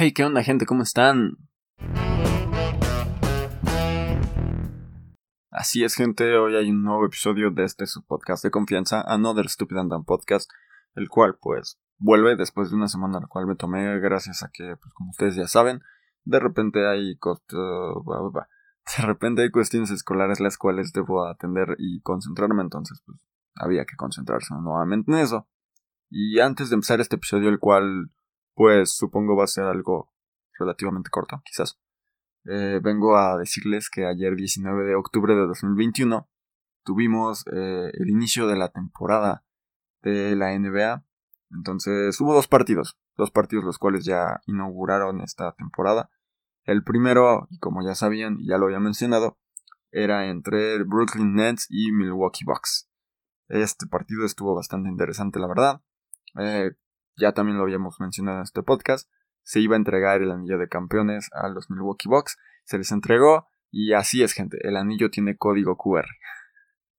Hey, ¿qué onda gente? ¿Cómo están? Así es gente, hoy hay un nuevo episodio de este su podcast de confianza, Another Stupid and Podcast, el cual pues vuelve después de una semana la cual me tomé gracias a que, pues como ustedes ya saben, de repente hay de repente hay cuestiones escolares las cuales debo atender y concentrarme, entonces pues había que concentrarse nuevamente en eso. Y antes de empezar este episodio, el cual pues supongo va a ser algo relativamente corto, quizás, eh, vengo a decirles que ayer 19 de octubre de 2021 tuvimos eh, el inicio de la temporada de la NBA. Entonces hubo dos partidos, dos partidos los cuales ya inauguraron esta temporada. El primero, y como ya sabían y ya lo había mencionado, era entre Brooklyn Nets y Milwaukee Bucks. Este partido estuvo bastante interesante, la verdad. Eh, ya también lo habíamos mencionado en este podcast. Se iba a entregar el anillo de campeones a los Milwaukee Bucks. Se les entregó y así es, gente. El anillo tiene código QR.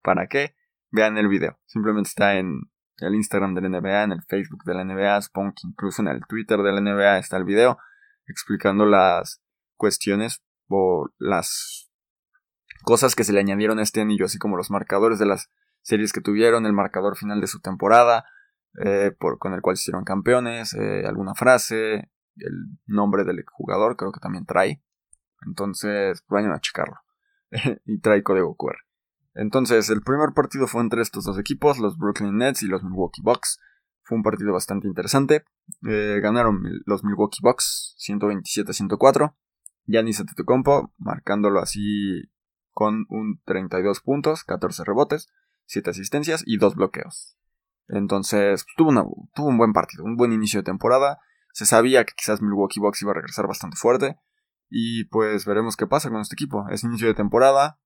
¿Para qué? Vean el video. Simplemente está en el Instagram de la NBA, en el Facebook de la NBA, supongo que incluso en el Twitter de la NBA está el video explicando las cuestiones o las cosas que se le añadieron a este anillo, así como los marcadores de las series que tuvieron, el marcador final de su temporada, eh, con el cual se hicieron campeones, eh, alguna frase, el nombre del jugador, creo que también trae. Entonces, vayan a checarlo. y trae código QR. Entonces, el primer partido fue entre estos dos equipos, los Brooklyn Nets y los Milwaukee Bucks. Fue un partido bastante interesante. Eh, ganaron los Milwaukee Bucks 127-104. Giannis Antetokounmpo marcándolo así con un 32 puntos, 14 rebotes, 7 asistencias y 2 bloqueos. Entonces tuvo, tuvo un buen partido, un buen inicio de temporada. Se sabía que quizás Milwaukee Bucks iba a regresar bastante fuerte. Y pues veremos qué pasa con este equipo. Es inicio de temporada,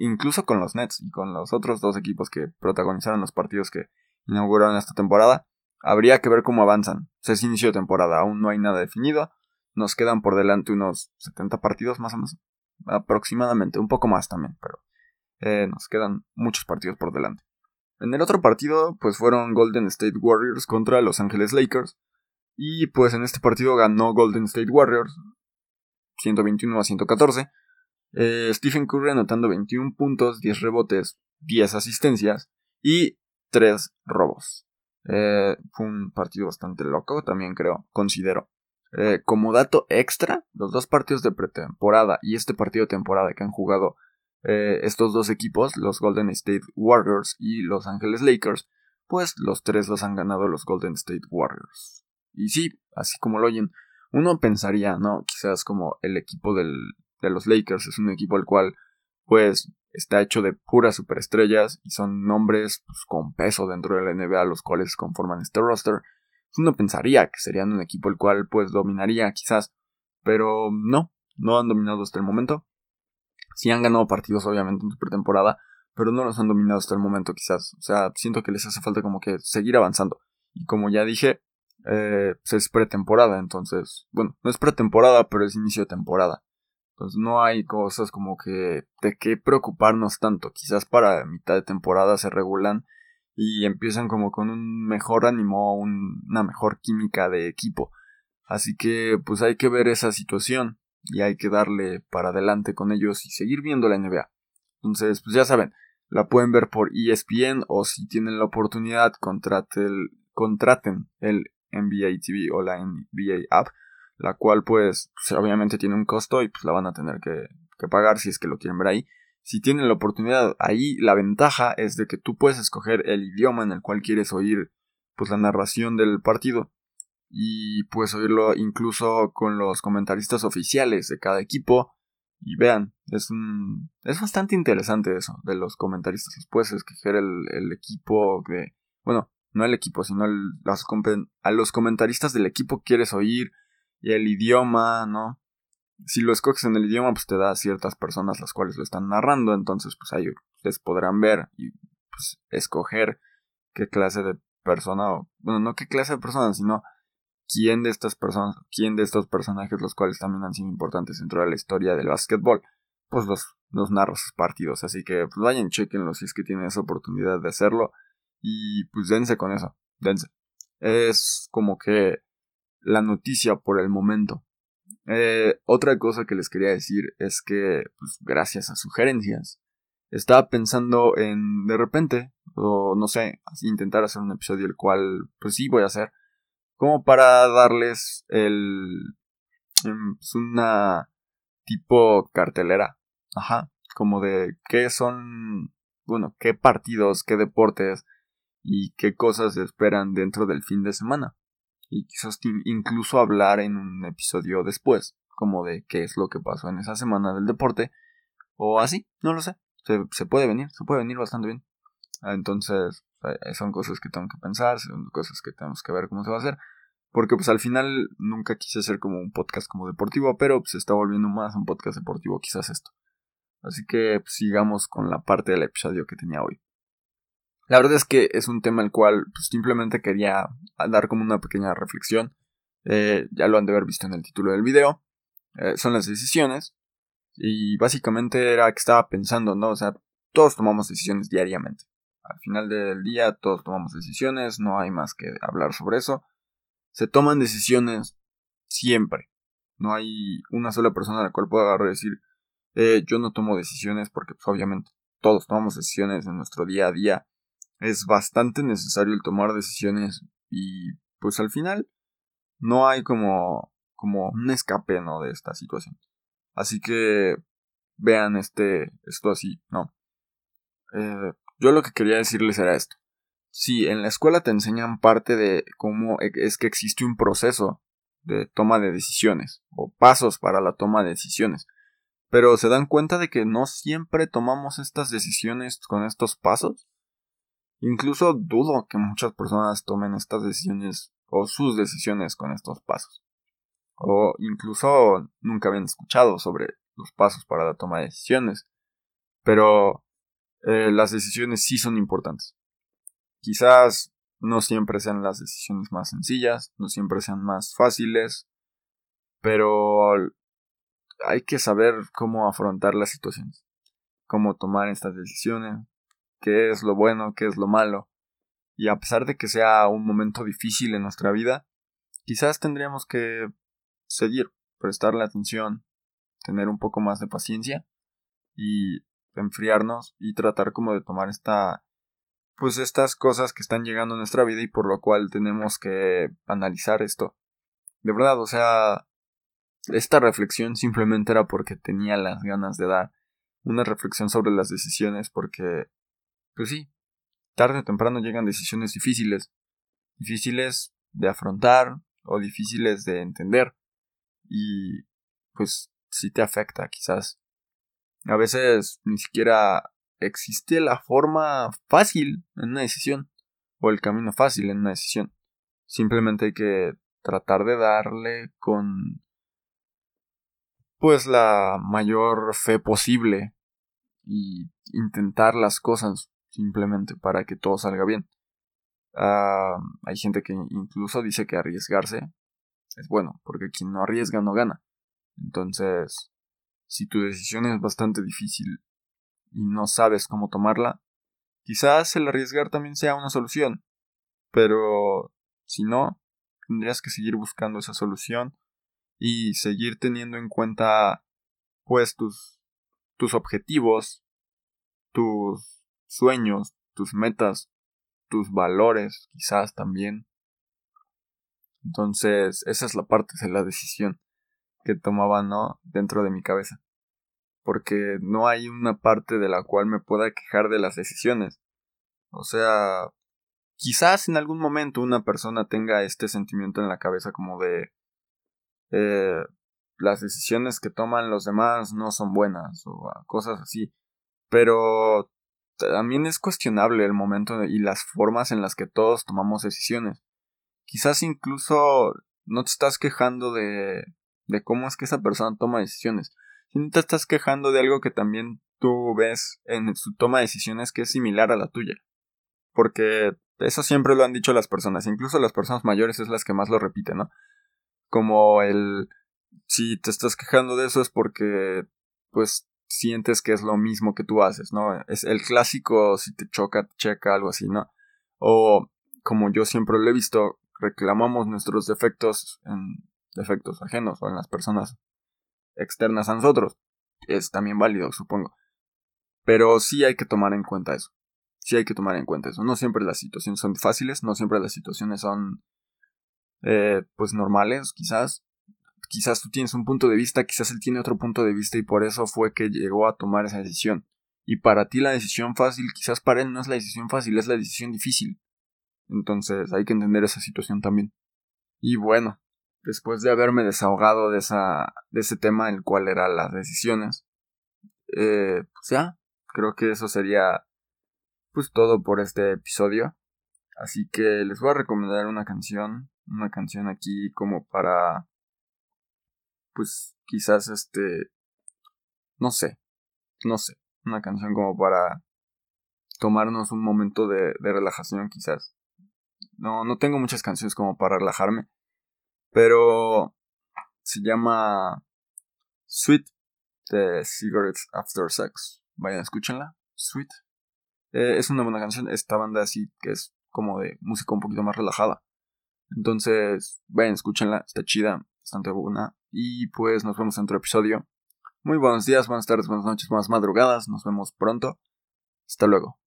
incluso con los Nets y con los otros dos equipos que protagonizaron los partidos que inauguraron esta temporada. Habría que ver cómo avanzan. es inicio de temporada, aún no hay nada definido. Nos quedan por delante unos 70 partidos más o menos. Aproximadamente, un poco más también, pero eh, nos quedan muchos partidos por delante. En el otro partido, pues fueron Golden State Warriors contra Los Angeles Lakers. Y pues en este partido ganó Golden State Warriors 121 a 114. Eh, Stephen Curry anotando 21 puntos, 10 rebotes, 10 asistencias y 3 robos. Eh, fue un partido bastante loco, también creo, considero. Eh, como dato extra, los dos partidos de pretemporada y este partido de temporada que han jugado eh, estos dos equipos, los Golden State Warriors y Los Angeles Lakers, pues los tres los han ganado los Golden State Warriors. Y sí, así como lo oyen, uno pensaría, ¿no? Quizás como el equipo del, de los Lakers es un equipo el cual, pues, está hecho de puras superestrellas y son nombres pues, con peso dentro de la NBA los cuales conforman este roster uno pensaría que serían un equipo el cual pues dominaría quizás, pero no, no han dominado hasta el momento. Sí han ganado partidos obviamente en su pretemporada, pero no los han dominado hasta el momento quizás. O sea, siento que les hace falta como que seguir avanzando. Y como ya dije, eh, pues, es pretemporada, entonces, bueno, no es pretemporada, pero es inicio de temporada. Entonces no hay cosas como que de qué preocuparnos tanto. Quizás para mitad de temporada se regulan y empiezan como con un mejor ánimo, una mejor química de equipo. Así que pues hay que ver esa situación y hay que darle para adelante con ellos y seguir viendo la NBA. Entonces, pues ya saben, la pueden ver por ESPN o si tienen la oportunidad contraten, contraten el NBA TV o la NBA app, la cual pues, pues, obviamente tiene un costo y pues la van a tener que, que pagar si es que lo quieren ver ahí si tienen la oportunidad, ahí la ventaja es de que tú puedes escoger el idioma en el cual quieres oír pues la narración del partido y puedes oírlo incluso con los comentaristas oficiales de cada equipo y vean, es un es bastante interesante eso de los comentaristas, puedes escoger el, equipo que bueno, no el equipo, sino a los comentaristas del equipo quieres oír y el idioma, ¿no? si lo escoges en el idioma, pues te da ciertas personas las cuales lo están narrando, entonces pues ahí ustedes podrán ver y pues escoger qué clase de persona, bueno, no qué clase de persona, sino quién de estas personas, quién de estos personajes, los cuales también han sido importantes dentro de la historia del básquetbol, pues los, los narra sus partidos, así que pues vayan, chequenlo si es que tienen esa oportunidad de hacerlo. Y pues dense con eso, dense. Es como que la noticia por el momento. Eh, otra cosa que les quería decir es que, pues, gracias a sugerencias, estaba pensando en, de repente, o no sé, intentar hacer un episodio el cual, pues sí voy a hacer, como para darles el, em, pues, una tipo cartelera, ajá, como de qué son, bueno, qué partidos, qué deportes y qué cosas se esperan dentro del fin de semana. Y quizás incluso hablar en un episodio después, como de qué es lo que pasó en esa semana del deporte, o así, no lo sé. Se, puede venir, se puede venir bastante bien. Entonces, son cosas que tengo que pensar, son cosas que tenemos que ver cómo se va a hacer. Porque pues al final nunca quise hacer como un podcast como deportivo, pero pues, se está volviendo más un podcast deportivo quizás esto. Así que pues, sigamos con la parte del episodio que tenía hoy. La verdad es que es un tema el cual pues, simplemente quería dar como una pequeña reflexión. Eh, ya lo han de haber visto en el título del video. Eh, son las decisiones. Y básicamente era que estaba pensando, ¿no? O sea, todos tomamos decisiones diariamente. Al final del día todos tomamos decisiones, no hay más que hablar sobre eso. Se toman decisiones siempre. No hay una sola persona a la cual pueda agarrar y decir, eh, yo no tomo decisiones porque pues, obviamente todos tomamos decisiones en nuestro día a día. Es bastante necesario el tomar decisiones y pues al final no hay como, como un escape ¿no? de esta situación. Así que vean este, esto así, ¿no? Eh, yo lo que quería decirles era esto. Si en la escuela te enseñan parte de cómo e, es que existe un proceso de toma de decisiones o pasos para la toma de decisiones, pero se dan cuenta de que no siempre tomamos estas decisiones con estos pasos. Incluso dudo que muchas personas tomen estas decisiones o sus decisiones con estos pasos. O incluso nunca habían escuchado sobre los pasos para la toma de decisiones. Pero eh, las decisiones sí son importantes. Quizás no siempre sean las decisiones más sencillas, no siempre sean más fáciles, pero hay que saber cómo afrontar las situaciones, cómo tomar estas decisiones, qué es lo bueno, qué es lo malo. Y a pesar de que sea un momento difícil en nuestra vida, quizás tendríamos que seguir, prestarle atención, tener un poco más de paciencia y enfriarnos y tratar como de tomar esta pues estas cosas que están llegando a nuestra vida y por lo cual tenemos que analizar esto. De verdad, o sea, esta reflexión simplemente era porque tenía las ganas de dar una reflexión sobre las decisiones porque, pues sí, tarde o temprano llegan decisiones difíciles, difíciles de afrontar o difíciles de entender y pues sí te afecta quizás. A veces ni siquiera existe la forma fácil en una decisión o el camino fácil en una decisión. Simplemente hay que tratar de darle con pues la mayor fe posible y intentar las cosas simplemente para que todo salga bien. Ah, hay gente que incluso dice que arriesgarse es bueno, porque quien no arriesga no gana. Entonces, si tu decisión es bastante difícil y no sabes cómo tomarla, quizás el arriesgar también sea una solución. Pero si no, tendrías que seguir buscando esa solución y seguir teniendo en cuenta pues tus, tus objetivos, tus sueños, tus metas, tus valores quizás también. Entonces, esa es la parte de la decisión que tomaba, ¿no? Dentro de mi cabeza. Porque no hay una parte de la cual me pueda quejar de las decisiones. O sea, quizás en algún momento una persona tenga este sentimiento en la cabeza como de eh, las decisiones que toman los demás no son buenas o cosas así. Pero también es cuestionable el momento y las formas en las que todos tomamos decisiones. Quizás incluso no te estás quejando de, de cómo es que esa persona toma decisiones, sino te estás quejando de algo que también tú ves en su toma de decisiones que es similar a la tuya. Porque eso siempre lo han dicho las personas, incluso las personas mayores es las que más lo repiten, ¿no? como el si te estás quejando de eso es porque pues sientes que es lo mismo que tú haces, ¿no? Es el clásico si te choca, te checa, algo así, ¿no? O como yo siempre lo he visto, reclamamos nuestros defectos en defectos ajenos o en las personas externas a nosotros. Es también válido, supongo. Pero sí hay que tomar en cuenta eso. Sí hay que tomar en cuenta eso. No siempre las situaciones son fáciles, no siempre las situaciones son eh, pues normales, quizás. Quizás tú tienes un punto de vista, quizás él tiene otro punto de vista y por eso fue que llegó a tomar esa decisión. Y para ti la decisión fácil, quizás para él no es la decisión fácil, es la decisión difícil. Entonces hay que entender esa situación también. Y bueno, después de haberme desahogado de, esa, de ese tema, el cual era las decisiones, eh, pues ya, creo que eso sería pues todo por este episodio. Así que les voy a recomendar una canción, una canción aquí como para, pues quizás este, no sé, no sé, una canción como para tomarnos un momento de, relajación quizás. No, no tengo muchas canciones como para relajarme, pero se llama Sweet de Cigarettes After Sex. Vayan, escúchenla. Sweet. Eh, es una buena canción. Esta banda así que es como de música un poquito más relajada. Entonces, vayan, escúchenla. Está chida, bastante buena. Y pues nos vemos en otro episodio. Muy buenos días, buenas tardes, buenas noches, buenas madrugadas. Nos vemos pronto. Hasta luego.